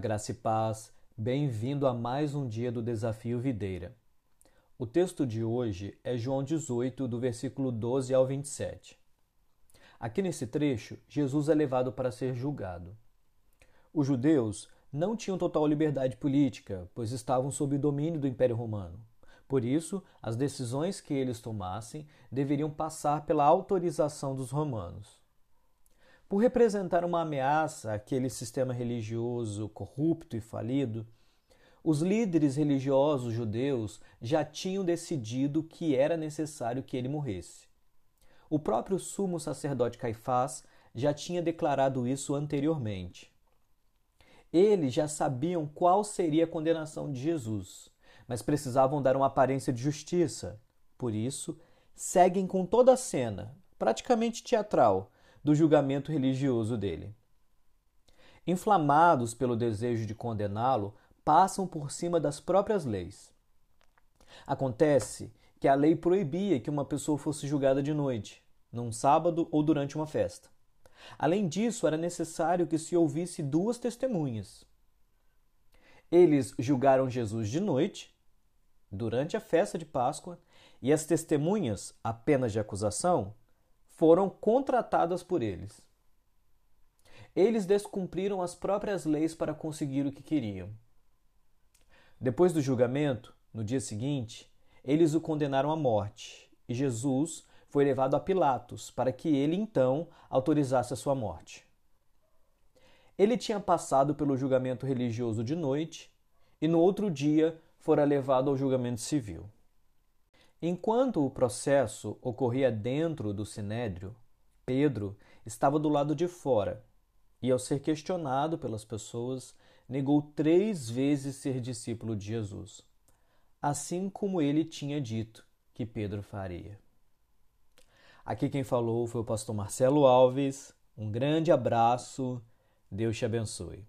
graça e paz, bem-vindo a mais um dia do Desafio Videira. O texto de hoje é João 18, do versículo 12 ao 27. Aqui nesse trecho, Jesus é levado para ser julgado. Os judeus não tinham total liberdade política, pois estavam sob o domínio do Império Romano. Por isso, as decisões que eles tomassem deveriam passar pela autorização dos romanos. Por representar uma ameaça àquele sistema religioso corrupto e falido, os líderes religiosos judeus já tinham decidido que era necessário que ele morresse. O próprio sumo sacerdote Caifás já tinha declarado isso anteriormente. Eles já sabiam qual seria a condenação de Jesus, mas precisavam dar uma aparência de justiça. Por isso, seguem com toda a cena, praticamente teatral, do julgamento religioso dele. Inflamados pelo desejo de condená-lo, passam por cima das próprias leis. Acontece que a lei proibia que uma pessoa fosse julgada de noite, num sábado ou durante uma festa. Além disso, era necessário que se ouvisse duas testemunhas. Eles julgaram Jesus de noite, durante a festa de Páscoa, e as testemunhas, apenas de acusação, foram contratadas por eles. Eles descumpriram as próprias leis para conseguir o que queriam. Depois do julgamento, no dia seguinte, eles o condenaram à morte e Jesus foi levado a Pilatos para que ele então autorizasse a sua morte. Ele tinha passado pelo julgamento religioso de noite e no outro dia fora levado ao julgamento civil. Enquanto o processo ocorria dentro do sinédrio, Pedro estava do lado de fora e, ao ser questionado pelas pessoas, negou três vezes ser discípulo de Jesus, assim como ele tinha dito que Pedro faria. Aqui quem falou foi o pastor Marcelo Alves. Um grande abraço. Deus te abençoe.